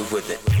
groove with it.